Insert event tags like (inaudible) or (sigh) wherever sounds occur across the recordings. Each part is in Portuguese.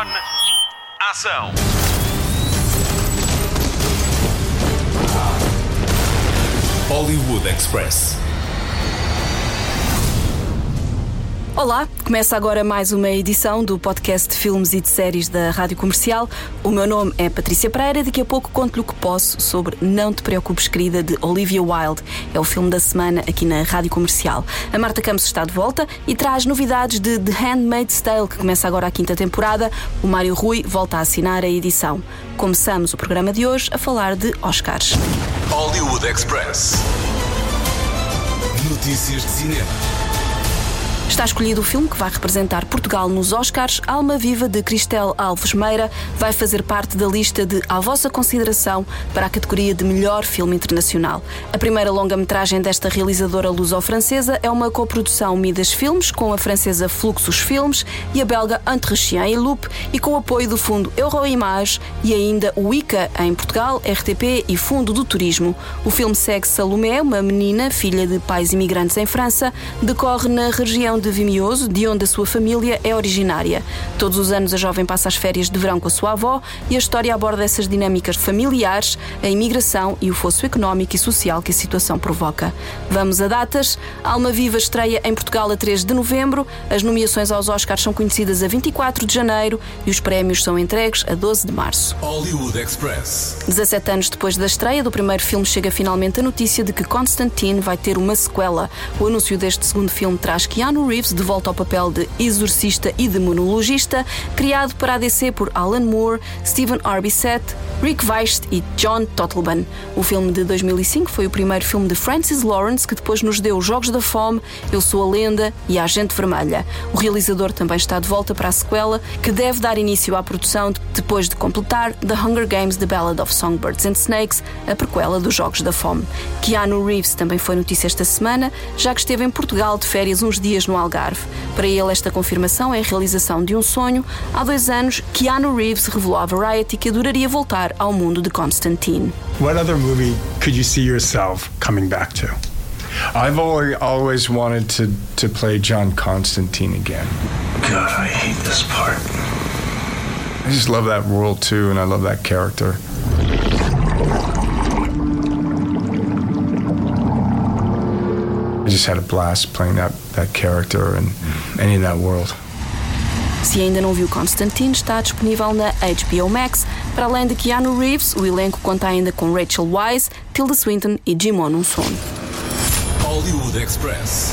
On. Ação. Hollywood Express. Olá, começa agora mais uma edição do podcast de filmes e de séries da Rádio Comercial. O meu nome é Patrícia Pereira daqui a pouco conto-lhe o que posso sobre Não Te Preocupes, querida, de Olivia Wilde. É o filme da semana aqui na Rádio Comercial. A Marta Campos está de volta e traz novidades de The Handmaid's Tale, que começa agora a quinta temporada. O Mário Rui volta a assinar a edição. Começamos o programa de hoje a falar de Oscars. Hollywood Express. Notícias de cinema. Está escolhido o filme que vai representar Portugal nos Oscars. Alma Viva de Cristel Alves Meira vai fazer parte da lista de À Vossa Consideração para a categoria de Melhor Filme Internacional. A primeira longa-metragem desta realizadora luso-francesa é uma coprodução Midas Filmes com a francesa Fluxus Filmes e a belga Entretien et Loop e com o apoio do fundo Euroimage e ainda o ICA em Portugal, RTP e Fundo do Turismo. O filme segue Salomé, uma menina, filha de pais imigrantes em França, decorre na região de Vimioso, de onde a sua família é originária. Todos os anos a jovem passa as férias de verão com a sua avó e a história aborda essas dinâmicas familiares, a imigração e o fosso económico e social que a situação provoca. Vamos a datas. Alma Viva estreia em Portugal a 3 de novembro, as nomeações aos Oscars são conhecidas a 24 de janeiro e os prémios são entregues a 12 de março. Hollywood Express. 17 anos depois da estreia do primeiro filme, chega finalmente a notícia de que Constantine vai ter uma sequela. O anúncio deste segundo filme traz Keanu Reeves de volta ao papel de exorcista e demonologista, criado para a DC por Alan Moore, Stephen R. Bissett, Rick Weist e John Totleben. O filme de 2005 foi o primeiro filme de Francis Lawrence que depois nos deu Os Jogos da Fome, Eu Sou a Lenda e A Agente Vermelha. O realizador também está de volta para a sequela, que deve dar início à produção depois de completar The Hunger Games The Ballad of Songbirds and Snakes, a prequela dos Jogos da Fome. Keanu Reeves também foi notícia esta semana, já que esteve em Portugal de férias uns dias no Algarve. Para ele, esta confirmação é a realização de um sonho. Há dois anos, Keanu Reeves revelou à Variety que adoraria voltar ao mundo de Constantine. What other movie could you see yourself coming back to? I've always, wanted to, to play John Constantine again. God, I hate this part. I just love that world too, and I love that character. Just had a blast playing that, that character and any of that world. Se ainda não viu Constantine, está disponível na HBO Max. Para além de Keanu Reeves, o elenco conta ainda com Rachel Weisz, Tilda Swinton e Jimon Unson. Hollywood Express.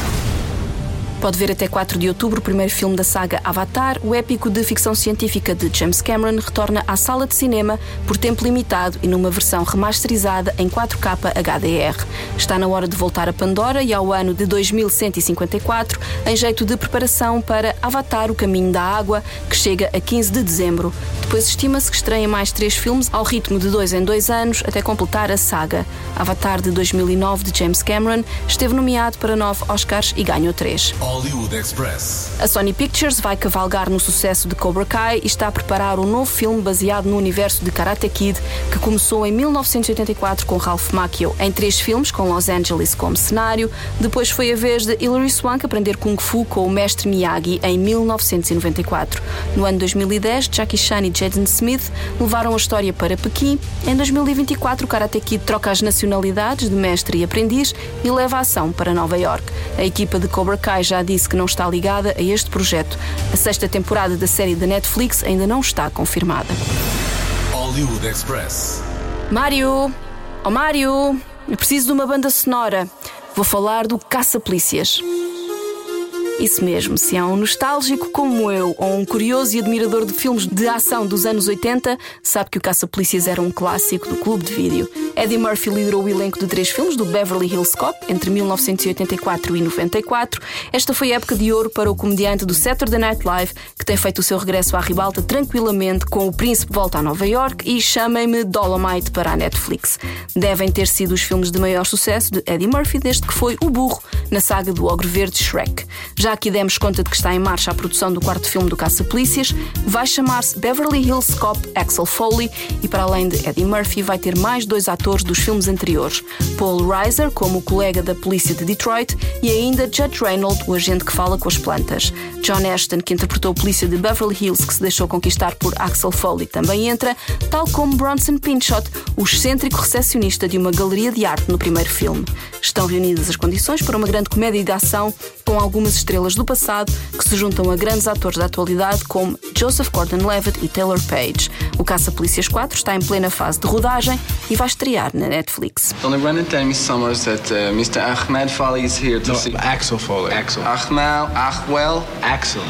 Pode ver até 4 de outubro o primeiro filme da saga Avatar, o épico de ficção científica de James Cameron retorna à sala de cinema por tempo limitado e numa versão remasterizada em 4K HDR. Está na hora de voltar a Pandora e ao ano de 2154, em jeito de preparação para Avatar, o Caminho da Água, que chega a 15 de dezembro. Depois estima-se que estreiem mais três filmes ao ritmo de dois em dois anos até completar a saga. Avatar de 2009 de James Cameron esteve nomeado para nove Oscars e ganhou três. Hollywood Express. A Sony Pictures vai cavalgar no sucesso de Cobra Kai e está a preparar um novo filme baseado no universo de Karate Kid, que começou em 1984 com Ralph Macchio em três filmes com Los Angeles como cenário. Depois foi a vez de Hilary Swank aprender Kung Fu com o mestre Miyagi em 1994. No ano 2010, Jackie Chan e Jaden Smith levaram a história para Pequim. Em 2024, o Karate Kid troca as nacionalidades de mestre e aprendiz e leva a ação para Nova York. A equipa de Cobra Kai já disse que não está ligada a este projeto. A sexta temporada da série da Netflix ainda não está confirmada. Hollywood Express. Mário! Oh Mário! Eu preciso de uma banda sonora. Vou falar do Caça-Polícias. Isso mesmo, se há um nostálgico como eu ou um curioso e admirador de filmes de ação dos anos 80, sabe que o Caça-Polícias era um clássico do clube de vídeo. Eddie Murphy liderou o elenco de três filmes do Beverly Hills Cop entre 1984 e 94. Esta foi a época de ouro para o comediante do Saturday Night Live, que tem feito o seu regresso à ribalta tranquilamente com O Príncipe Volta a Nova York e Chamem-me Dolomite para a Netflix. Devem ter sido os filmes de maior sucesso de Eddie Murphy desde que foi o burro na saga do Ogre Verde Shrek. Já aqui demos conta de que está em marcha a produção do quarto filme do Caça-Polícias, vai chamar-se Beverly Hills Cop Axel Foley e, para além de Eddie Murphy, vai ter mais dois atores dos filmes anteriores: Paul Reiser, como o colega da polícia de Detroit, e ainda Judge Reynolds, o agente que fala com as plantas. John Ashton, que interpretou o polícia de Beverly Hills, que se deixou conquistar por Axel Foley, também entra, tal como Bronson Pinchot, o excêntrico recepcionista de uma galeria de arte no primeiro filme. Estão reunidas as condições para uma grande comédia de ação com algumas estrelas do passado que se juntam a grandes atores da atualidade como Joseph Gordon-Levitt e Taylor Page. O Caça-Polícias 4 está em plena fase de rodagem e vai estrear na Netflix. Tony Brennan tell me Summers that uh, Mr. Ahmed Foley is here to No, see. Axel Foley. Axel. Ahmed, Ahwell Axel.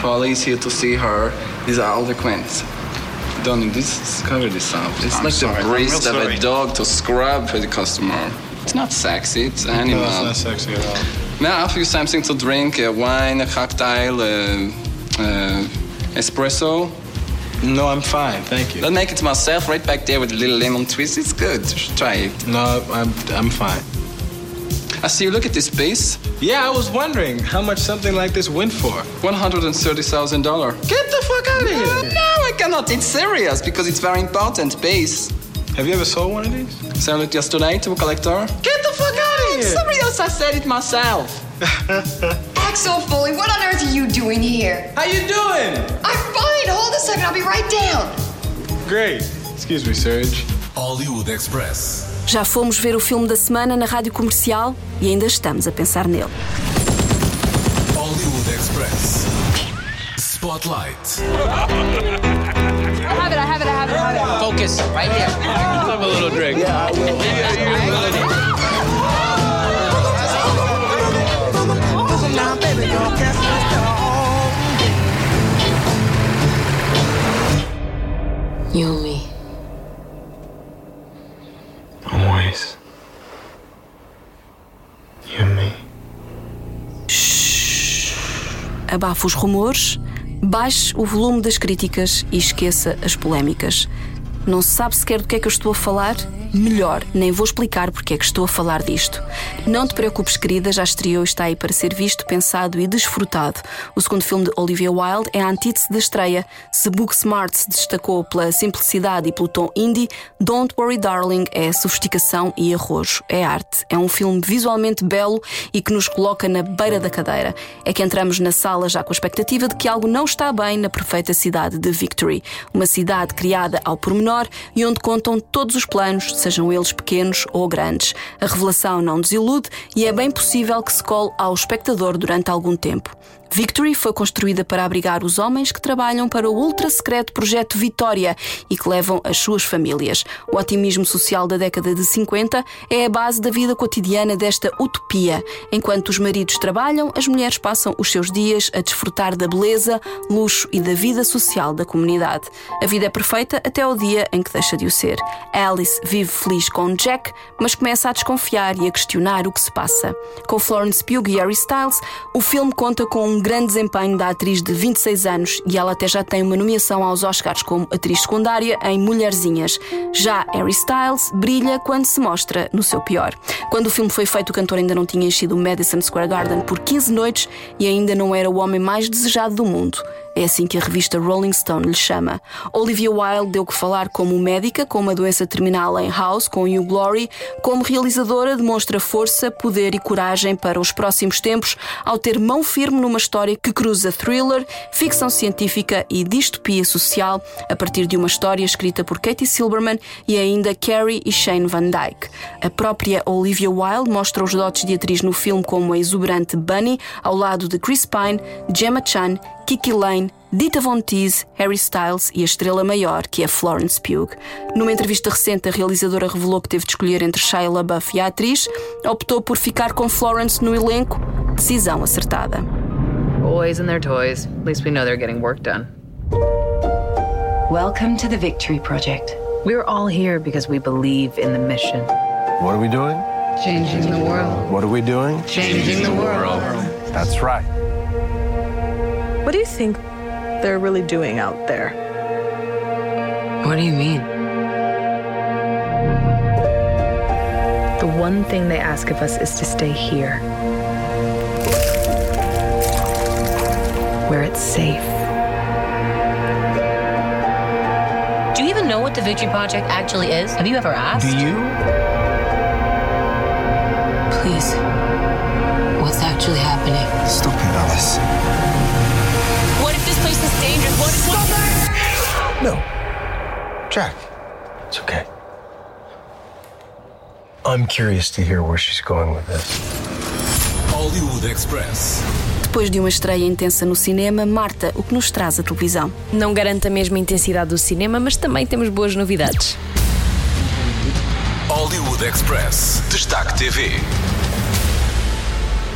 Foley is here to see her. These are all the queens. Donnie, this is cover this up. It's I'm like sorry, the breast of a dog to scrub for the customer. It's not sexy, it's animal. No, it's not sexy at all. May I offer you something to drink? A wine, a cocktail, uh, uh, espresso? No, I'm fine, thank you. I'll make it myself right back there with a little lemon twist. It's good. Try it. No, I'm I'm fine. I see you look at this piece. Yeah, I was wondering how much something like this went for. $130,000. Get the fuck out of here! No, I cannot. It's serious because it's very important piece. Have you ever sold one of these? Sold it yesterday to a collector. Get the fuck out of here! Serious, I said it myself. (laughs) Axel Foley, what on earth are you doing here? How you doing? I'm fine. Hold a second. I'll be right down. Great. Excuse me, Serge. Hollywood Express. Já fomos ver o filme da semana na rádio comercial e ainda estamos a pensar nele. Hollywood Express. Spotlight. (laughs) Focus right here. Have a little drink. You and me. Always. You and me. Abafe os rumores, baixe o volume das críticas e esqueça as polémicas. Não se sabe sequer do que é que eu estou a falar? Melhor, nem vou explicar porque é que estou a falar disto. Não te preocupes, querida, já estreou e está aí para ser visto, pensado e desfrutado. O segundo filme de Olivia Wilde é a antítese da estreia. Se Booksmart se destacou pela simplicidade e pelo tom indie, Don't Worry Darling é sofisticação e arrojo. É arte. É um filme visualmente belo e que nos coloca na beira da cadeira. É que entramos na sala já com a expectativa de que algo não está bem na perfeita cidade de Victory. Uma cidade criada ao pormenor e onde contam todos os planos, sejam eles pequenos ou grandes. A revelação não desilude e é bem possível que se cole ao espectador durante algum tempo. Victory foi construída para abrigar os homens que trabalham para o ultra secreto projeto Vitória e que levam as suas famílias. O otimismo social da década de 50 é a base da vida cotidiana desta utopia. Enquanto os maridos trabalham, as mulheres passam os seus dias a desfrutar da beleza, luxo e da vida social da comunidade. A vida é perfeita até o dia em que deixa de o ser. Alice vive feliz com Jack, mas começa a desconfiar e a questionar o que se passa. Com Florence Pugh e Harry Styles, o filme conta com um grande desempenho da atriz de 26 anos e ela até já tem uma nomeação aos Oscars como atriz secundária em Mulherzinhas. Já Harry Styles brilha quando se mostra no seu pior. Quando o filme foi feito, o cantor ainda não tinha enchido o Madison Square Garden por 15 noites e ainda não era o homem mais desejado do mundo. É assim que a revista Rolling Stone lhe chama. Olivia Wilde deu que falar como médica com uma doença terminal em House, com Hugh Glory. Como realizadora, demonstra força, poder e coragem para os próximos tempos ao ter mão firme numa história que cruza thriller, ficção científica e distopia social a partir de uma história escrita por Katie Silberman e ainda Carrie e Shane Van Dyke. A própria Olivia Wilde mostra os dotes de atriz no filme como a exuberante Bunny ao lado de Chris Pine, Gemma Chan Kiki Lane, Dita Von Teese, Harry Styles e a estrela maior, que é Florence Pugh. Numa entrevista recente, a realizadora revelou que teve de escolher entre Shia LaBeouf e a atriz. Optou por ficar com Florence no elenco. Decisão acertada. Boys and their toys. At least we know they're getting work done. Welcome to the Victory Project. We're all here because we believe in the mission. What are we doing? Changing the world. What are we doing? Changing the world. That's right. What do you think they're really doing out there? What do you mean? The the one thing they ask of us is to stay here. Where it's safe. Do you even know what the Victory Project actually is? Have you ever asked? Do you? Please. What's actually happening? Stop it, Alice. This place is dangerous? What if. Stop it! No. Jack, it's okay. I'm curious to hear where she's going with this. Hollywood Express. Depois de uma estreia intensa no cinema, Marta, o que nos traz a televisão? Não garante a mesma intensidade do cinema, mas também temos boas novidades. Hollywood Express. Destaque TV.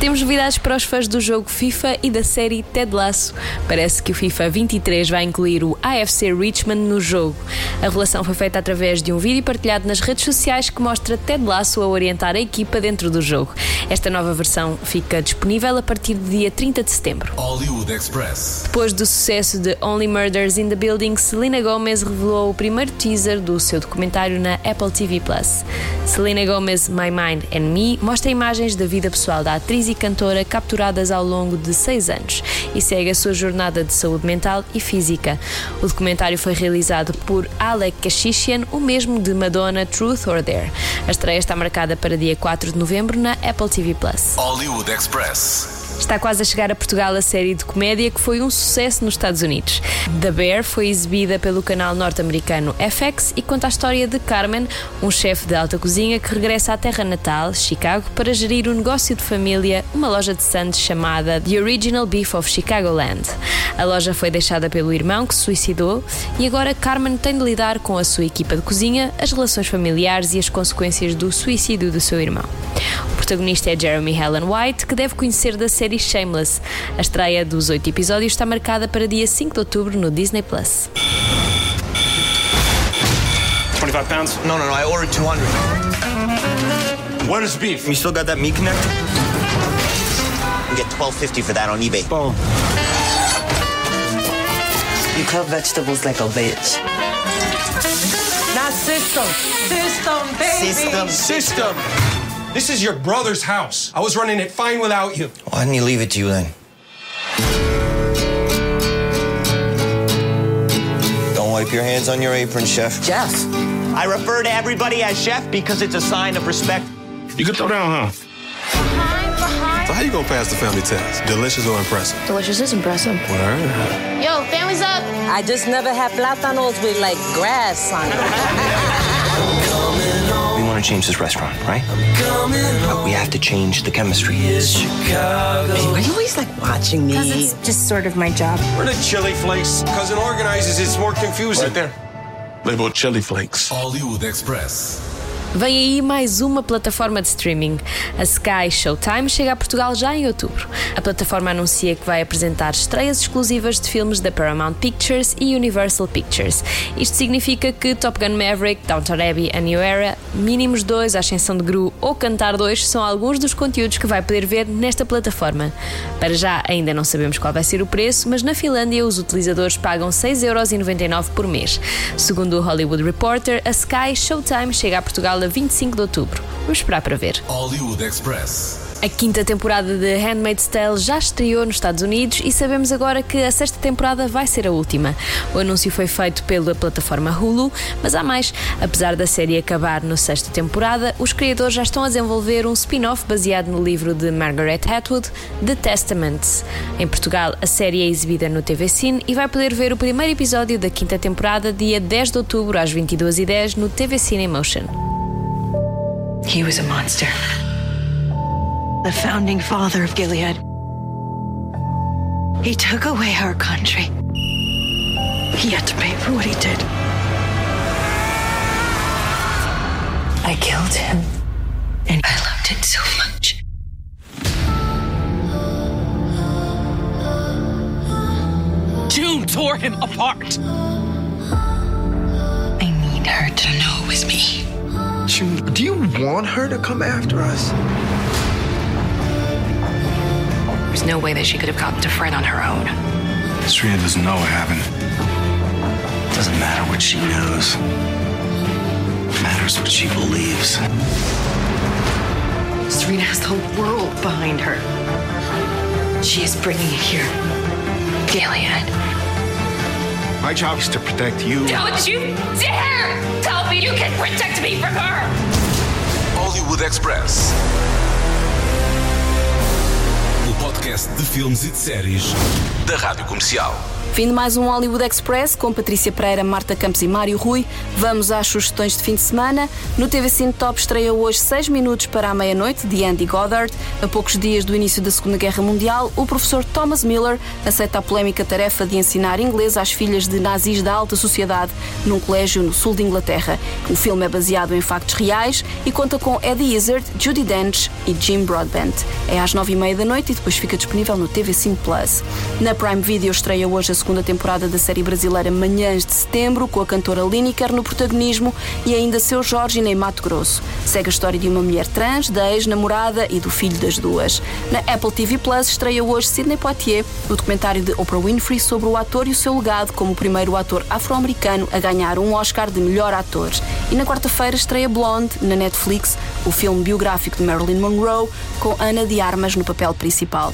Temos novidades para os fãs do jogo FIFA e da série Ted Lasso. Parece que o FIFA 23 vai incluir o AFC Richmond no jogo. A revelação foi feita através de um vídeo partilhado nas redes sociais que mostra Ted Lasso a orientar a equipa dentro do jogo. Esta nova versão fica disponível a partir do dia 30 de setembro. Hollywood Express. Depois do sucesso de Only Murders in the Building, Selena Gomez revelou o primeiro teaser do seu documentário na Apple TV Plus. Selena Gomez My Mind and Me mostra imagens da vida pessoal da atriz e cantora capturadas ao longo de seis anos e segue a sua jornada de saúde mental e física. O documentário foi realizado por Alec Kashishian, o mesmo de Madonna Truth or Dare. A estreia está marcada para dia 4 de novembro na Apple TV Plus. Hollywood Express. Está quase a chegar a Portugal a série de comédia que foi um sucesso nos Estados Unidos. The Bear foi exibida pelo canal norte-americano FX e conta a história de Carmen, um chefe de alta cozinha que regressa à terra natal, Chicago, para gerir um negócio de família, uma loja de sandes chamada The Original Beef of Chicagoland. A loja foi deixada pelo irmão que se suicidou e agora Carmen tem de lidar com a sua equipa de cozinha, as relações familiares e as consequências do suicídio do seu irmão. O protagonista é Jeremy Helen White, que deve conhecer da série Shameless. A estreia dos oito episódios está marcada para dia 5 de outubro no Disney Plus. 25 pounds? No, no, no. I ordered 200. Where's beef? You still got that meat connector? You get 12.50 for that on eBay. Boom. You cut vegetables like a bitch. Not system. System, baby. System. System. This is your brother's house. I was running it fine without you. Why didn't he leave it to you then? Your hands on your apron, chef. Jeff. I refer to everybody as chef because it's a sign of respect. You can throw down, huh? So how you gonna pass the family test? Delicious or impressive? Delicious is impressive. Word. Yo, family's up. I just never had plátanos with like grass on it. (laughs) We want to change this restaurant, right? But we have to change the chemistry. Why are you always like watching me? Because it's just sort of my job. We're the chili flakes. Cousin organizes, it's more confusing. Right there. Label chili flakes. Hollywood Express. Vem aí mais uma plataforma de streaming. A Sky Showtime chega a Portugal já em outubro. A plataforma anuncia que vai apresentar estreias exclusivas de filmes da Paramount Pictures e Universal Pictures. Isto significa que Top Gun Maverick, Downton Abbey, A New Era, Mínimos 2, A Ascensão de Gru ou Cantar 2 são alguns dos conteúdos que vai poder ver nesta plataforma. Para já ainda não sabemos qual vai ser o preço, mas na Finlândia os utilizadores pagam 6,99€ por mês. Segundo o Hollywood Reporter, a Sky Showtime chega a Portugal a 25 de outubro. Vamos esperar para ver. Hollywood Express. A quinta temporada de Handmaid's Tale já estreou nos Estados Unidos e sabemos agora que a sexta temporada vai ser a última. O anúncio foi feito pela plataforma Hulu, mas há mais. Apesar da série acabar na sexta temporada, os criadores já estão a desenvolver um spin-off baseado no livro de Margaret Atwood, The Testaments. Em Portugal, a série é exibida no TV Cine e vai poder ver o primeiro episódio da quinta temporada dia 10 de outubro às 22h10 no TV Cine Emotion. He was a monster. The founding father of Gilead. He took away our country. He had to pay for what he did. I killed him, and I loved it so much. June tore him apart. I need her to know it was me. June, do you want her to come after us? There's no way that she could have gotten to Fred on her own. Stria doesn't know what happened. It Doesn't matter what she knows. It Matters what she believes. Serena has the whole world behind her. She is bringing it here. Gilead. My job is to protect you. Don't you dare tell me you can protect me from her! Hollywood Express. O podcast de filmes e de séries da Rádio Comercial. Fim de mais um Hollywood Express com Patrícia Pereira, Marta Campos e Mário Rui. Vamos às sugestões de fim de semana. No TV Cine Top estreia hoje 6 minutos para a meia-noite, de Andy Goddard. A poucos dias do início da Segunda Guerra Mundial, o professor Thomas Miller aceita a polémica tarefa de ensinar inglês às filhas de nazis da alta sociedade num colégio no sul de Inglaterra. O filme é baseado em factos reais e conta com Eddie Izzard, Judy Dench e Jim Broadbent. É às 9h30 da noite e depois fica disponível no TV Cine Plus. Na Prime Video estreia hoje a segunda temporada da série brasileira Manhãs de Setembro, com a cantora Lineker no protagonismo e ainda seu Jorge em Mato Grosso. Segue a história de uma mulher trans, da ex-namorada e do filho das duas. Na Apple TV Plus estreia hoje Sidney Poitier, o documentário de Oprah Winfrey sobre o ator e o seu legado como o primeiro ator afro-americano a ganhar um Oscar de melhor ator. E na quarta-feira estreia Blonde, na Netflix, o filme biográfico de Marilyn Monroe, com Ana de Armas no papel principal.